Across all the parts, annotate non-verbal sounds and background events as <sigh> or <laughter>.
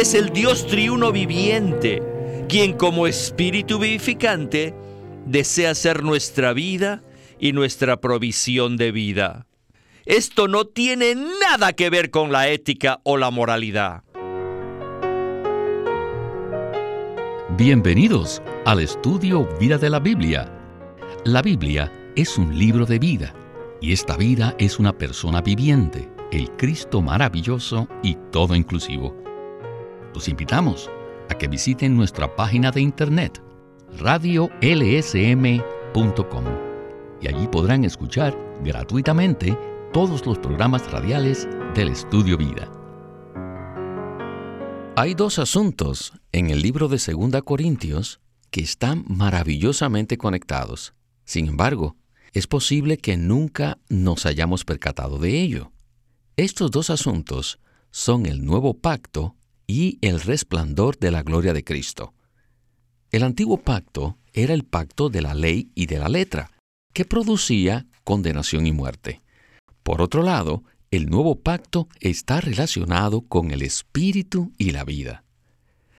es el Dios triuno viviente, quien como espíritu vivificante desea ser nuestra vida y nuestra provisión de vida. Esto no tiene nada que ver con la ética o la moralidad. Bienvenidos al estudio Vida de la Biblia. La Biblia es un libro de vida y esta vida es una persona viviente, el Cristo maravilloso y todo inclusivo. Los invitamos a que visiten nuestra página de internet radiolsm.com y allí podrán escuchar gratuitamente todos los programas radiales del Estudio Vida. Hay dos asuntos en el libro de 2 Corintios que están maravillosamente conectados. Sin embargo, es posible que nunca nos hayamos percatado de ello. Estos dos asuntos son el nuevo pacto y el resplandor de la gloria de Cristo. El antiguo pacto era el pacto de la ley y de la letra, que producía condenación y muerte. Por otro lado, el nuevo pacto está relacionado con el espíritu y la vida.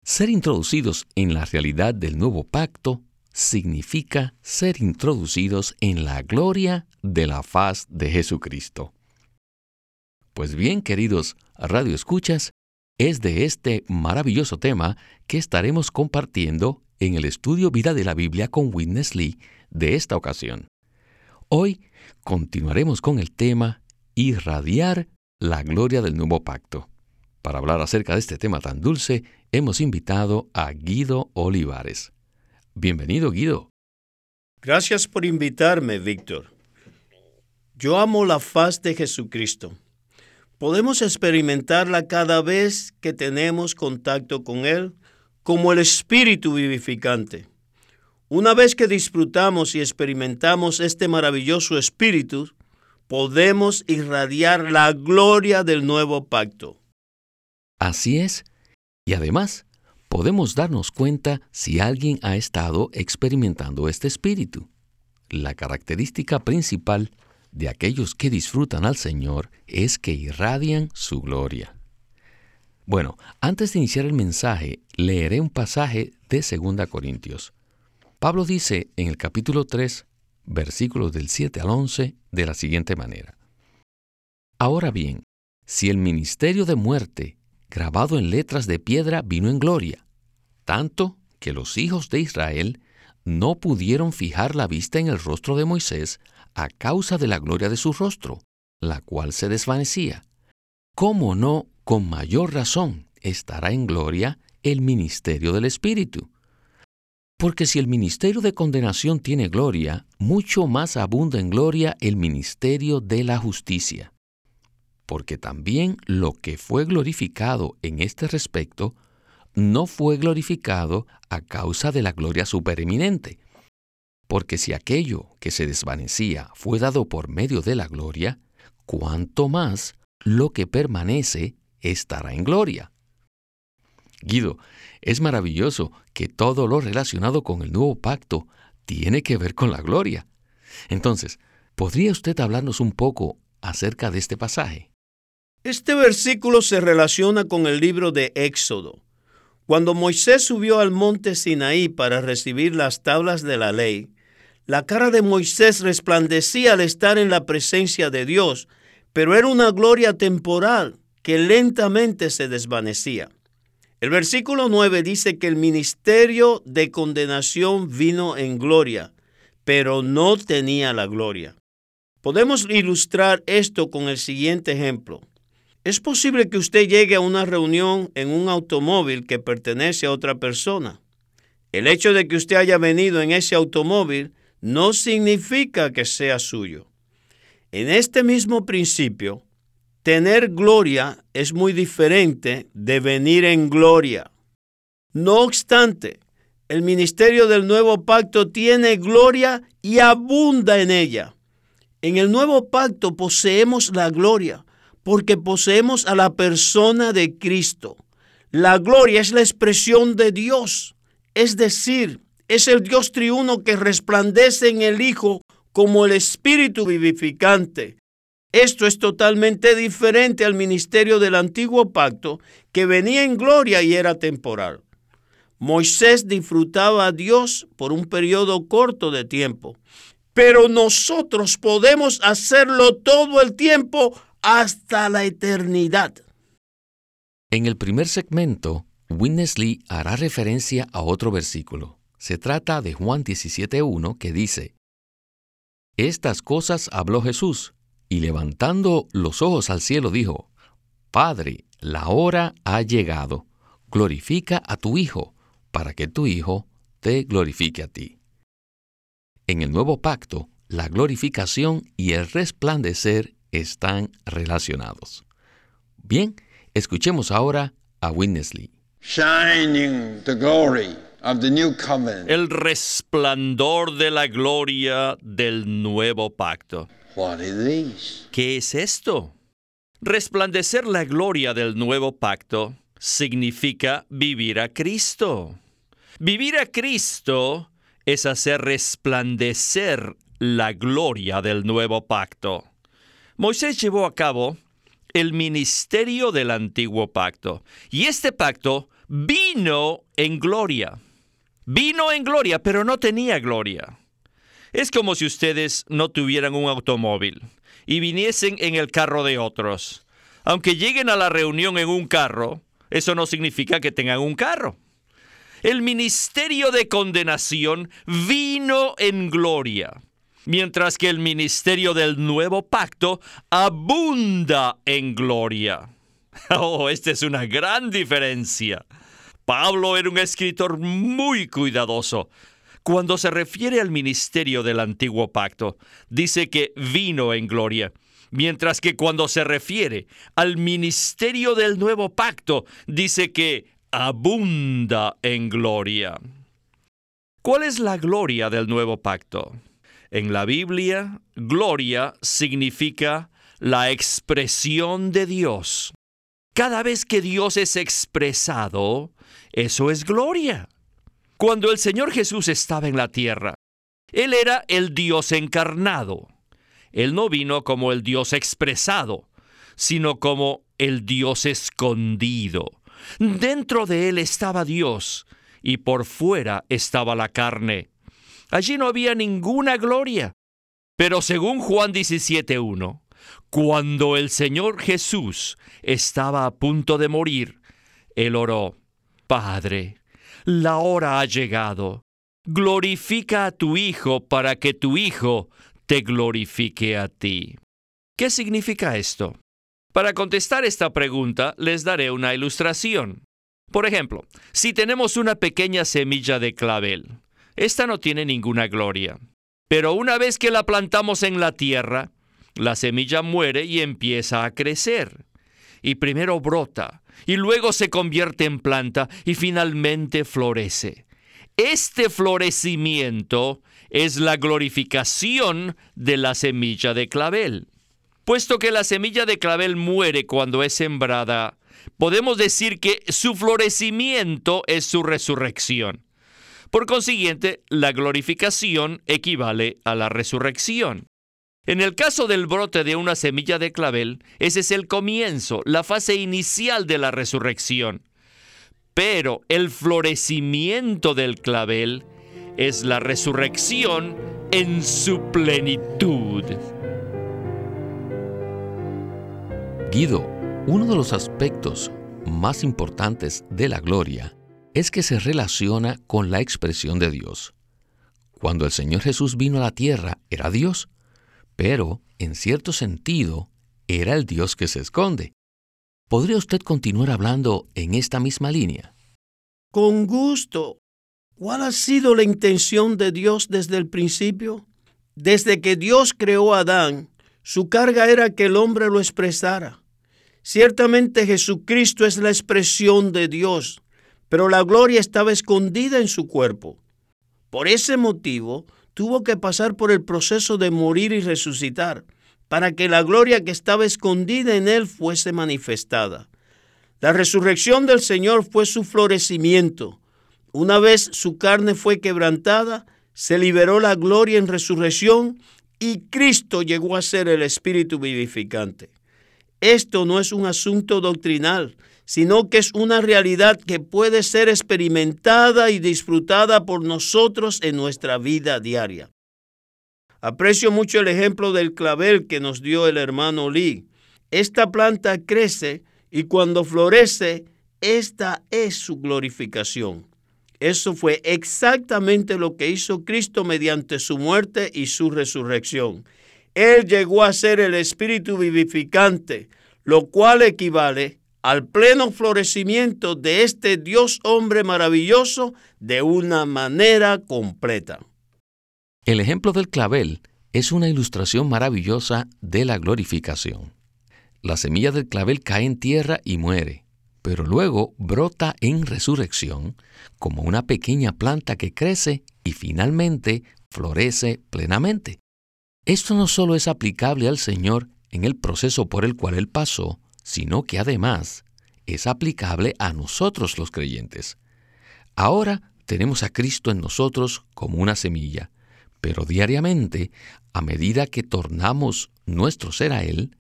Ser introducidos en la realidad del nuevo pacto significa ser introducidos en la gloria de la faz de Jesucristo. Pues bien, queridos Radio Escuchas, es de este maravilloso tema que estaremos compartiendo en el estudio Vida de la Biblia con Witness Lee de esta ocasión. Hoy continuaremos con el tema Irradiar la gloria del nuevo pacto. Para hablar acerca de este tema tan dulce, hemos invitado a Guido Olivares. Bienvenido, Guido. Gracias por invitarme, Víctor. Yo amo la faz de Jesucristo. Podemos experimentarla cada vez que tenemos contacto con Él como el Espíritu vivificante. Una vez que disfrutamos y experimentamos este maravilloso espíritu, podemos irradiar la gloria del nuevo pacto. Así es. Y además, podemos darnos cuenta si alguien ha estado experimentando este espíritu. La característica principal de aquellos que disfrutan al Señor es que irradian su gloria. Bueno, antes de iniciar el mensaje, leeré un pasaje de 2 Corintios. Pablo dice en el capítulo 3, versículos del 7 al 11, de la siguiente manera. Ahora bien, si el ministerio de muerte, grabado en letras de piedra, vino en gloria, tanto que los hijos de Israel no pudieron fijar la vista en el rostro de Moisés a causa de la gloria de su rostro, la cual se desvanecía. ¿Cómo no, con mayor razón, estará en gloria el ministerio del Espíritu? Porque si el ministerio de condenación tiene gloria, mucho más abunda en gloria el ministerio de la justicia. Porque también lo que fue glorificado en este respecto no fue glorificado a causa de la gloria supereminente. Porque si aquello que se desvanecía fue dado por medio de la gloria, cuánto más lo que permanece estará en gloria. Guido, es maravilloso que todo lo relacionado con el nuevo pacto tiene que ver con la gloria. Entonces, ¿podría usted hablarnos un poco acerca de este pasaje? Este versículo se relaciona con el libro de Éxodo. Cuando Moisés subió al monte Sinaí para recibir las tablas de la ley, la cara de Moisés resplandecía al estar en la presencia de Dios, pero era una gloria temporal que lentamente se desvanecía. El versículo 9 dice que el ministerio de condenación vino en gloria, pero no tenía la gloria. Podemos ilustrar esto con el siguiente ejemplo. Es posible que usted llegue a una reunión en un automóvil que pertenece a otra persona. El hecho de que usted haya venido en ese automóvil no significa que sea suyo. En este mismo principio, Tener gloria es muy diferente de venir en gloria. No obstante, el ministerio del nuevo pacto tiene gloria y abunda en ella. En el nuevo pacto poseemos la gloria porque poseemos a la persona de Cristo. La gloria es la expresión de Dios, es decir, es el Dios triuno que resplandece en el Hijo como el Espíritu vivificante Esto es totalmente diferente al ministerio del antiguo pacto, que venía en gloria y era temporal. Moisés disfrutaba a Dios por un periodo corto de tiempo, pero nosotros podemos hacerlo todo el tiempo hasta la eternidad. En el primer segmento, Witness Lee hará referencia a otro versículo. Se trata de Juan 17.1 que dice, Estas cosas habló Jesús, y levantando los ojos al cielo dijo, Padre, la hora ha llegado, glorifica a tu Hijo, para que tu Hijo te glorifique a ti. En el nuevo pacto, la glorificación y el resplandecer están relacionados. Bien, escuchemos ahora a Witness Lee. Shining the glory of the new covenant. El resplandor de la gloria del nuevo pacto. What is this? ¿Qué es esto? Resplandecer la gloria del nuevo pacto significa vivir a Cristo. Vivir a Cristo es hacer resplandecer la gloria del nuevo pacto. Moisés llevó a cabo el ministerio del antiguo pacto y este pacto vino en gloria. Vino en gloria, pero no tenía gloria. Es como si ustedes no tuvieran un automóvil y viniesen en el carro de otros. Aunque lleguen a la reunión en un carro, eso no significa que tengan un carro. El ministerio de condenación vino en gloria, mientras que el ministerio del nuevo pacto abunda en gloria. <laughs> Oh, esta es una gran diferencia. Pablo era un escritor muy cuidadoso. Cuando se refiere al ministerio del antiguo pacto, dice que vino en gloria, mientras que cuando se refiere al ministerio del nuevo pacto, dice que abunda en gloria. ¿Cuál es la gloria del nuevo pacto? En la Biblia, gloria significa la expresión de Dios. Cada vez que Dios es expresado, eso es gloria. Cuando el Señor Jesús estaba en la tierra, Él era el Dios encarnado. Él no vino como el Dios expresado, sino como el Dios escondido. Dentro de Él estaba Dios y por fuera estaba la carne. Allí no había ninguna gloria. Pero según Juan 17.1, cuando el Señor Jesús estaba a punto de morir, Él oró, Padre, la hora ha llegado. Glorifica a tu Hijo para que tu Hijo te glorifique a ti. ¿Qué significa esto? Para contestar esta pregunta les daré una ilustración. Por ejemplo, si tenemos una pequeña semilla de clavel, esta no tiene ninguna gloria. Pero una vez que la plantamos en la tierra, la semilla muere y empieza a crecer. Y primero brota, y luego se convierte en planta y finalmente florece. Este florecimiento es la glorificación de la semilla de clavel. Puesto que la semilla de clavel muere cuando es sembrada, podemos decir que su florecimiento es su resurrección. Por consiguiente, la glorificación equivale a la resurrección. En el caso del brote de una semilla de clavel, ese es el comienzo, la fase inicial de la resurrección. Pero el florecimiento del clavel es la resurrección en su plenitud. Guido, uno de los aspectos más importantes de la gloria es que se relaciona con la expresión de Dios. Cuando el Señor Jesús vino a la tierra, era Dios, pero, en cierto sentido, era el Dios que se esconde. ¿Podría usted continuar hablando en esta misma línea? Con gusto. ¿Cuál ha sido la intención de Dios desde el principio? Desde que Dios creó a Adán, su carga era que el hombre lo expresara. Ciertamente Jesucristo es la expresión de Dios, pero la gloria estaba escondida en su cuerpo. Por ese motivo, tuvo que pasar por el proceso de morir y resucitar, para que la gloria que estaba escondida en él fuese manifestada. La resurrección del Señor fue su florecimiento. Una vez su carne fue quebrantada, se liberó la gloria en resurrección y Cristo llegó a ser el Espíritu vivificante. Esto no es un asunto doctrinal, sino que es una realidad que puede ser experimentada y disfrutada por nosotros en nuestra vida diaria. Aprecio mucho el ejemplo del clavel que nos dio el hermano Lee. Esta planta crece y cuando florece, esta es su glorificación. Eso fue exactamente lo que hizo Cristo mediante su muerte y su resurrección. Él llegó a ser el Espíritu vivificante, lo cual equivale al pleno florecimiento de este Dios hombre maravilloso de una manera completa. El ejemplo del clavel es una ilustración maravillosa de la glorificación. La semilla del clavel cae en tierra y muere, pero luego brota en resurrección como una pequeña planta que crece y finalmente florece plenamente. Esto no solo es aplicable al Señor en el proceso por el cual Él pasó, sino que además es aplicable a nosotros los creyentes. Ahora tenemos a Cristo en nosotros como una semilla, pero diariamente, a medida que tornamos nuestro ser a Él,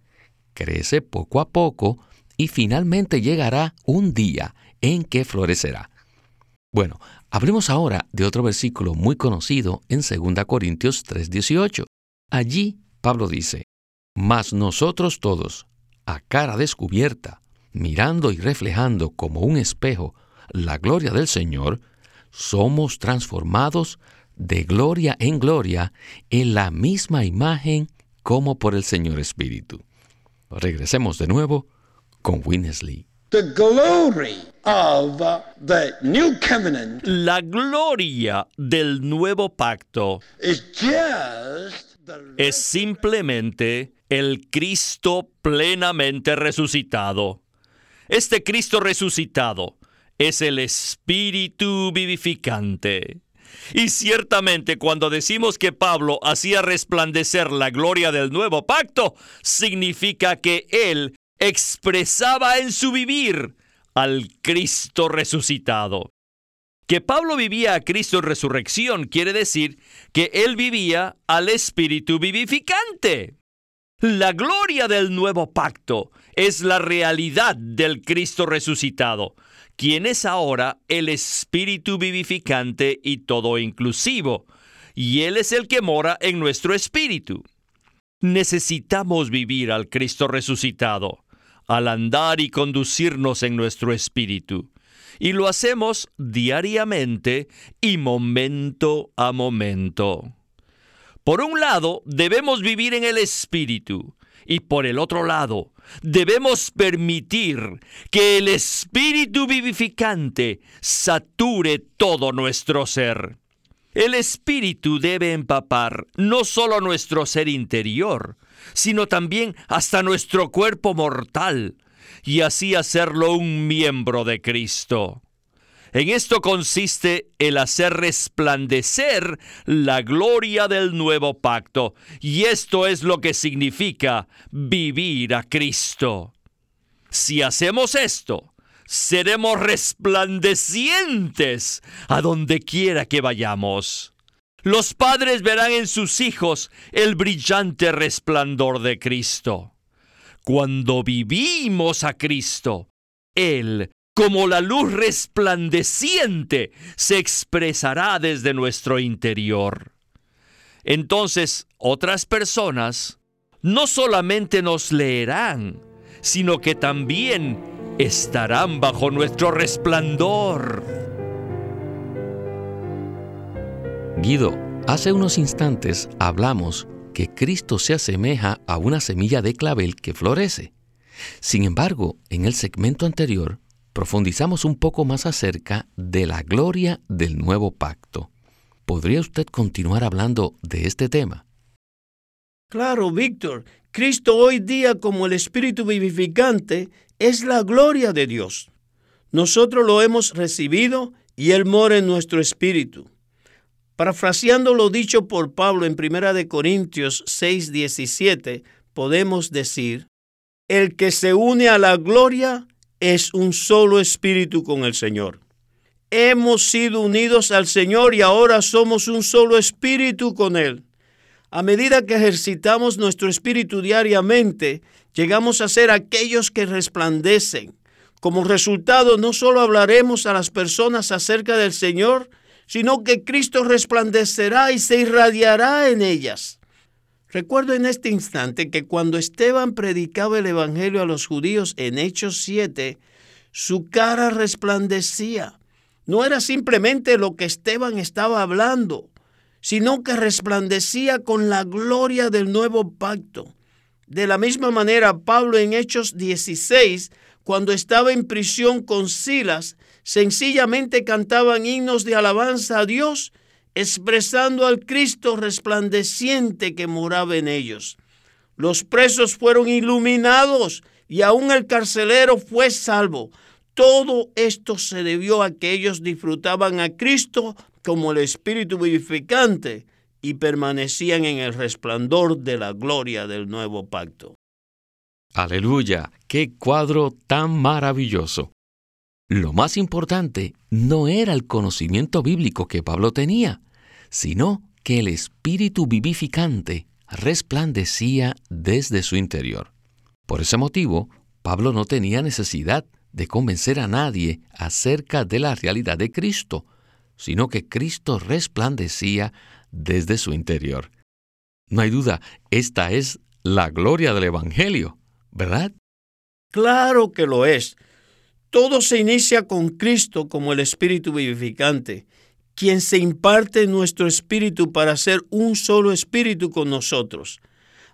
crece poco a poco y finalmente llegará un día en que florecerá. Bueno, hablemos ahora de otro versículo muy conocido en 2 Corintios 3:18. Allí Pablo dice, Mas nosotros todos, a cara descubierta, mirando y reflejando como un espejo la gloria del Señor, somos transformados de gloria en gloria en la misma imagen como por el Señor Espíritu. Regresemos de nuevo con Winnesley. La gloria del nuevo pacto es simplemente el Cristo plenamente resucitado. Este Cristo resucitado es el Espíritu vivificante. Y ciertamente cuando decimos que Pablo hacía resplandecer la gloria del nuevo pacto, significa que él expresaba en su vivir al Cristo resucitado. Que Pablo vivía a Cristo en resurrección quiere decir que él vivía al Espíritu vivificante. La gloria del nuevo pacto es la realidad del Cristo resucitado, quien es ahora el Espíritu vivificante y todo inclusivo, y Él es el que mora en nuestro espíritu. Necesitamos vivir al Cristo resucitado, al andar y conducirnos en nuestro espíritu, y lo hacemos diariamente y momento a momento. Por un lado, debemos vivir en el Espíritu y por el otro lado, debemos permitir que el Espíritu vivificante sature todo nuestro ser. El Espíritu debe empapar no solo nuestro ser interior, sino también hasta nuestro cuerpo mortal, y así hacerlo un miembro de Cristo. En esto consiste el hacer resplandecer la gloria del nuevo pacto, y esto es lo que significa vivir a Cristo. Si hacemos esto, seremos resplandecientes a donde quiera que vayamos. Los padres verán en sus hijos el brillante resplandor de Cristo. Cuando vivimos a Cristo, Él como la luz resplandeciente se expresará desde nuestro interior. Entonces otras personas no solamente nos leerán, sino que también estarán bajo nuestro resplandor. Guido, hace unos instantes hablamos que Cristo se asemeja a una semilla de clavel que florece. Sin embargo, en el segmento anterior profundizamos un poco más acerca de la gloria del nuevo pacto. ¿Podría usted continuar hablando de este tema? Claro, Víctor. Cristo hoy día como el Espíritu vivificante es la gloria de Dios. Nosotros lo hemos recibido y Él mora en nuestro espíritu. Parafraseando lo dicho por Pablo en 1 Corintios 6:17, podemos decir, el que se une a la gloria es un solo espíritu con el Señor. Hemos sido unidos al Señor y ahora somos un solo espíritu con Él. A medida que ejercitamos nuestro espíritu diariamente, llegamos a ser aquellos que resplandecen. Como resultado, no solo hablaremos a las personas acerca del Señor, sino que Cristo resplandecerá y se irradiará en ellas. Recuerdo en este instante que cuando Esteban predicaba el Evangelio a los judíos en Hechos 7, su cara resplandecía. No era simplemente lo que Esteban estaba hablando, sino que resplandecía con la gloria del nuevo pacto. De la misma manera, Pablo en Hechos 16, cuando estaba en prisión con Silas, sencillamente cantaban himnos de alabanza a Dios, expresando al Cristo resplandeciente que moraba en ellos. Los presos fueron iluminados y aún el carcelero fue salvo. Todo esto se debió a que ellos disfrutaban a Cristo como el Espíritu vivificante y permanecían en el resplandor de la gloria del nuevo pacto. Aleluya, qué cuadro tan maravilloso. Lo más importante no era el conocimiento bíblico que Pablo tenía, sino que el Espíritu vivificante resplandecía desde su interior. Por ese motivo, Pablo no tenía necesidad de convencer a nadie acerca de la realidad de Cristo, sino que Cristo resplandecía desde su interior. No hay duda, esta es la gloria del Evangelio, ¿verdad? Claro que lo es. Todo se inicia con Cristo como el Espíritu vivificante, quien se imparte nuestro espíritu para ser un solo espíritu con nosotros.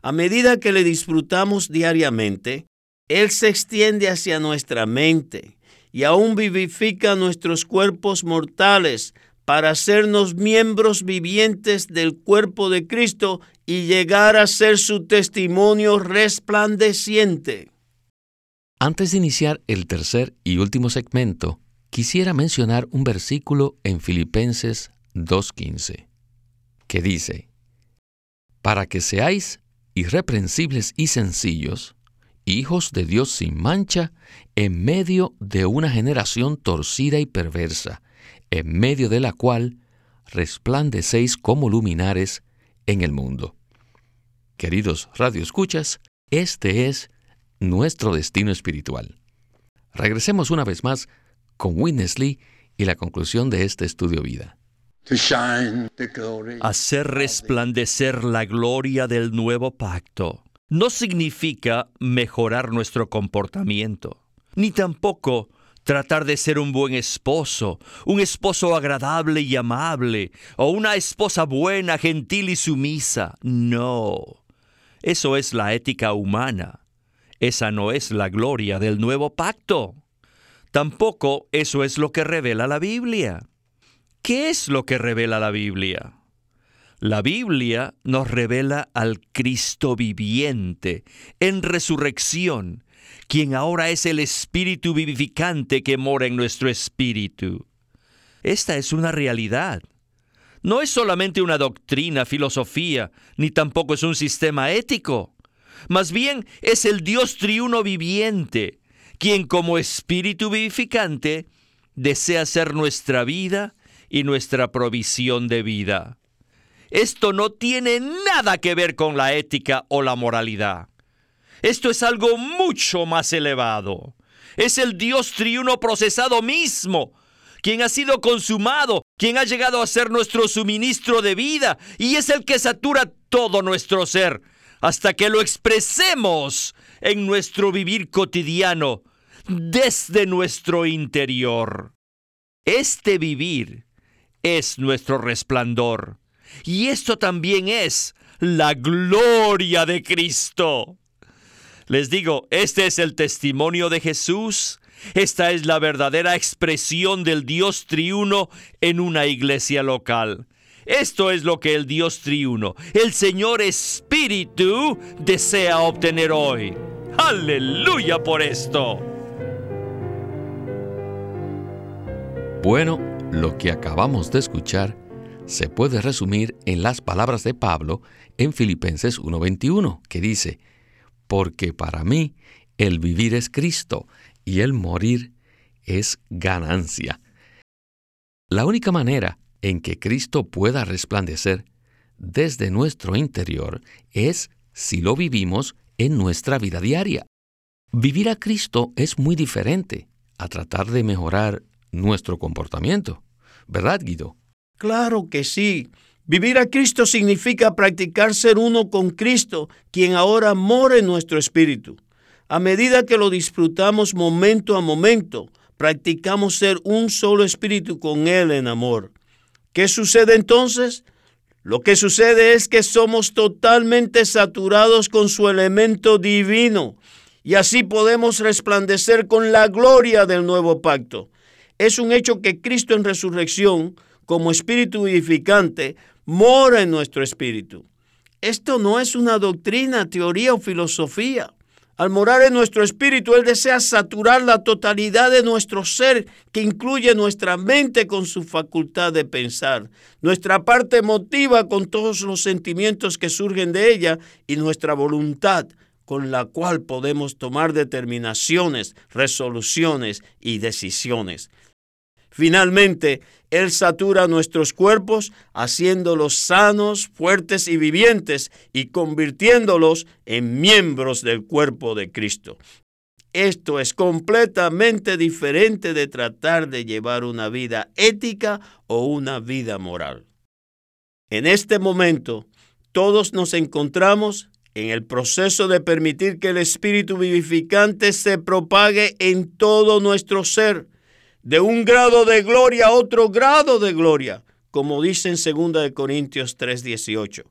A medida que le disfrutamos diariamente, Él se extiende hacia nuestra mente, y aún vivifica nuestros cuerpos mortales para hacernos miembros vivientes del cuerpo de Cristo y llegar a ser su testimonio resplandeciente. Antes de iniciar el tercer y último segmento, quisiera mencionar un versículo en Filipenses 2.15, que dice, Para que seáis irreprensibles y sencillos, hijos de Dios sin mancha, en medio de una generación torcida y perversa, en medio de la cual resplandecéis como luminares en el mundo. Queridos radioescuchas, este es nuestro destino espiritual. Regresemos una vez más con Witness Lee y la conclusión de este estudio vida. Hacer resplandecer la gloria del nuevo pacto no significa mejorar nuestro comportamiento, ni tampoco tratar de ser un buen esposo, un esposo agradable y amable, o una esposa buena, gentil y sumisa. No, eso es la ética humana. Esa no es la gloria del nuevo pacto. Tampoco eso es lo que revela la Biblia. ¿Qué es lo que revela la Biblia? La Biblia nos revela al Cristo viviente en resurrección, quien ahora es el Espíritu vivificante que mora en nuestro espíritu. Esta es una realidad. No es solamente una doctrina, filosofía, ni tampoco es un sistema ético. Más bien es el Dios triuno viviente, quien como Espíritu vivificante desea ser nuestra vida y nuestra provisión de vida. Esto no tiene nada que ver con la ética o la moralidad. Esto es algo mucho más elevado. Es el Dios triuno procesado mismo, quien ha sido consumado, quien ha llegado a ser nuestro suministro de vida y es el que satura todo nuestro ser hasta que lo expresemos en nuestro vivir cotidiano desde nuestro interior. Este vivir es nuestro resplandor y esto también es la gloria de Cristo. Les digo, este es el testimonio de Jesús. Esta es la verdadera expresión del Dios triuno en una iglesia local. Esto es lo que el Dios triuno, el Señor Espíritu, desea obtener hoy. Aleluya por esto. Bueno, lo que acabamos de escuchar se puede resumir en las palabras de Pablo en Filipenses 1:21, que dice, porque para mí el vivir es Cristo y el morir es ganancia. La única manera en que Cristo pueda resplandecer desde nuestro interior es si lo vivimos en nuestra vida diaria. Vivir a Cristo es muy diferente a tratar de mejorar nuestro comportamiento. ¿Verdad, Guido? Claro que sí. Vivir a Cristo significa practicar ser uno con Cristo, quien ahora mora en nuestro espíritu. A medida que lo disfrutamos momento a momento, practicamos ser un solo espíritu con Él en amor. ¿Qué sucede entonces? Lo que sucede es que somos totalmente saturados con su elemento divino y así podemos resplandecer con la gloria del nuevo pacto. Es un hecho que Cristo en resurrección, como espíritu vivificante, mora en nuestro espíritu. Esto no es una doctrina, teoría o filosofía. Al morar en nuestro espíritu, Él desea saturar la totalidad de nuestro ser, que incluye nuestra mente con su facultad de pensar, nuestra parte emotiva con todos los sentimientos que surgen de ella y nuestra voluntad con la cual podemos tomar determinaciones, resoluciones y decisiones. Finalmente, Él satura nuestros cuerpos haciéndolos sanos, fuertes y vivientes y convirtiéndolos en miembros del cuerpo de Cristo. Esto es completamente diferente de tratar de llevar una vida ética o una vida moral. En este momento, todos nos encontramos en el proceso de permitir que el Espíritu vivificante se propague en todo nuestro ser de un grado de gloria a otro grado de gloria, como dice en 2 Corintios 3:18.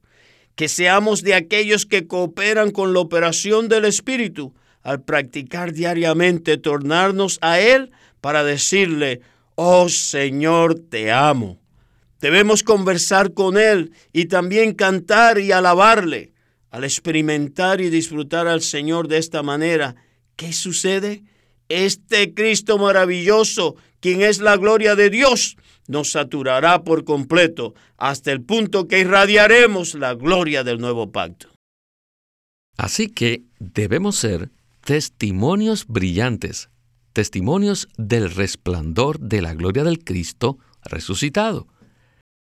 Que seamos de aquellos que cooperan con la operación del Espíritu al practicar diariamente tornarnos a Él para decirle, oh Señor, te amo. Debemos conversar con Él y también cantar y alabarle. Al experimentar y disfrutar al Señor de esta manera, ¿qué sucede? Este Cristo maravilloso, quien es la gloria de Dios, nos saturará por completo hasta el punto que irradiaremos la gloria del nuevo pacto. Así que debemos ser testimonios brillantes, testimonios del resplandor de la gloria del Cristo resucitado.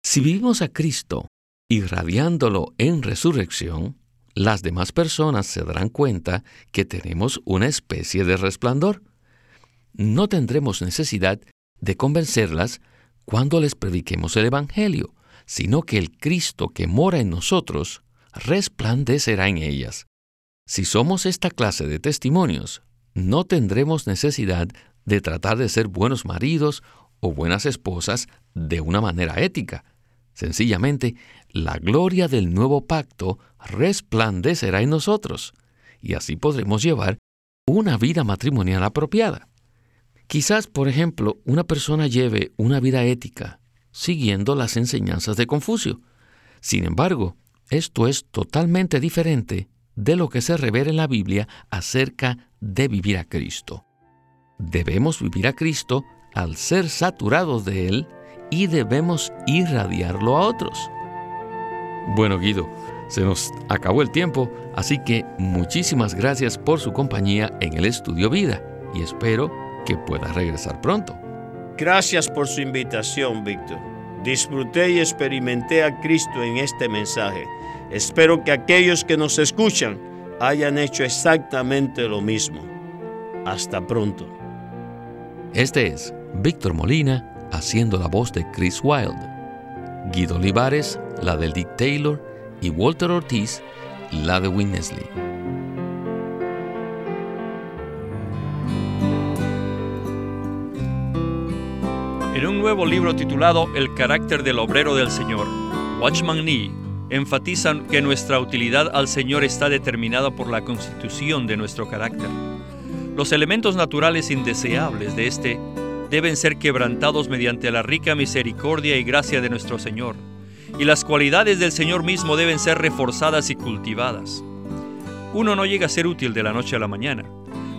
Si vivimos a Cristo irradiándolo en resurrección, las demás personas se darán cuenta que tenemos una especie de resplandor. No tendremos necesidad de convencerlas cuando les prediquemos el Evangelio, sino que el Cristo que mora en nosotros resplandecerá en ellas. Si somos esta clase de testimonios, no tendremos necesidad de tratar de ser buenos maridos o buenas esposas de una manera ética. Sencillamente, la gloria del nuevo pacto resplandecerá en nosotros, y así podremos llevar una vida matrimonial apropiada. Quizás, por ejemplo, una persona lleve una vida ética, siguiendo las enseñanzas de Confucio. Sin embargo, esto es totalmente diferente de lo que se revela en la Biblia acerca de vivir a Cristo. Debemos vivir a Cristo al ser saturados de Él y debemos irradiarlo a otros. Bueno, Guido, se nos acabó el tiempo, así que muchísimas gracias por su compañía en el Estudio Vida y espero que pueda regresar pronto. Gracias por su invitación, Víctor. Disfruté y experimenté a Cristo en este mensaje. Espero que aquellos que nos escuchan hayan hecho exactamente lo mismo. Hasta pronto. Este es Víctor Molina haciendo la voz de Chris Wilde, Guido Olivares, la del Dick Taylor, y Walter Ortiz, la de Winnesley. En un nuevo libro titulado El carácter del obrero del Señor, Watchman Nee enfatiza que nuestra utilidad al Señor está determinada por la constitución de nuestro carácter. Los elementos naturales indeseables de este deben ser quebrantados mediante la rica misericordia y gracia de nuestro Señor, y las cualidades del Señor mismo deben ser reforzadas y cultivadas. Uno no llega a ser útil de la noche a la mañana.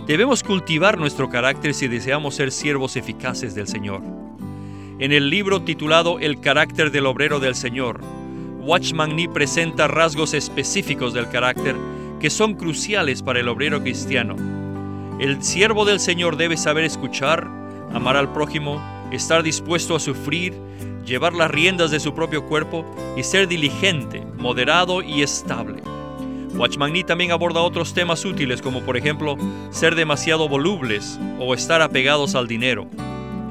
Debemos cultivar nuestro carácter si deseamos ser siervos eficaces del Señor. En el libro titulado El carácter del obrero del Señor, Watchman Nee presenta rasgos específicos del carácter que son cruciales para el obrero cristiano. El siervo del Señor debe saber escuchar, amar al prójimo, estar dispuesto a sufrir, llevar las riendas de su propio cuerpo y ser diligente moderado y estable. Watchman Nee también aborda otros temas útiles como por ejemplo ser demasiado volubles o estar apegados al dinero.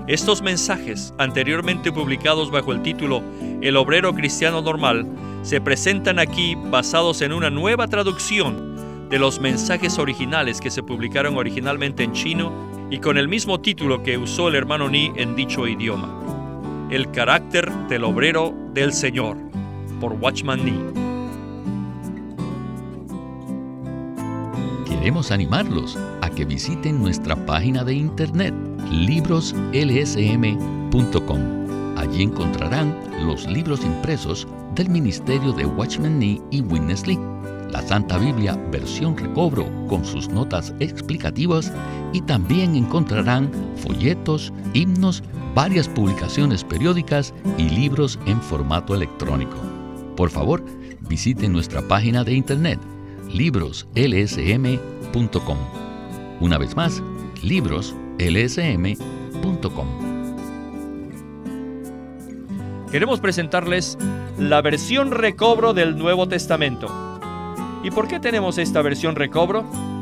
Estos mensajes, anteriormente publicados bajo el título El obrero cristiano normal, se presentan aquí basados en una nueva traducción de los mensajes originales que se publicaron originalmente en chino y con el mismo título que usó el hermano Ni en dicho idioma. El carácter del obrero del Señor, por Watchman Nee. Queremos animarlos a que visiten nuestra página de internet libroslsm.com. Allí encontrarán los libros impresos del ministerio de Watchman Nee y Witness Lee, la Santa Biblia versión recobro con sus notas explicativas y también encontrarán folletos, himnos, varias publicaciones periódicas y libros en formato electrónico. Por favor, visiten nuestra página de internet libroslsm.com. Una vez más, libroslsm.com. Queremos presentarles la versión recobro del Nuevo Testamento. ¿Y por qué tenemos esta versión recobro?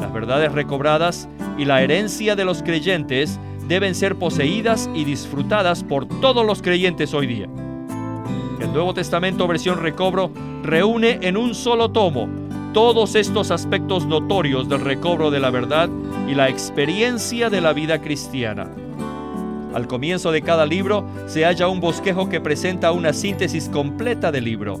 Las verdades recobradas y la herencia de los creyentes deben ser poseídas y disfrutadas por todos los creyentes hoy día. El Nuevo Testamento versión recobro reúne en un solo tomo todos estos aspectos notorios del recobro de la verdad y la experiencia de la vida cristiana. Al comienzo de cada libro se halla un bosquejo que presenta una síntesis completa del libro.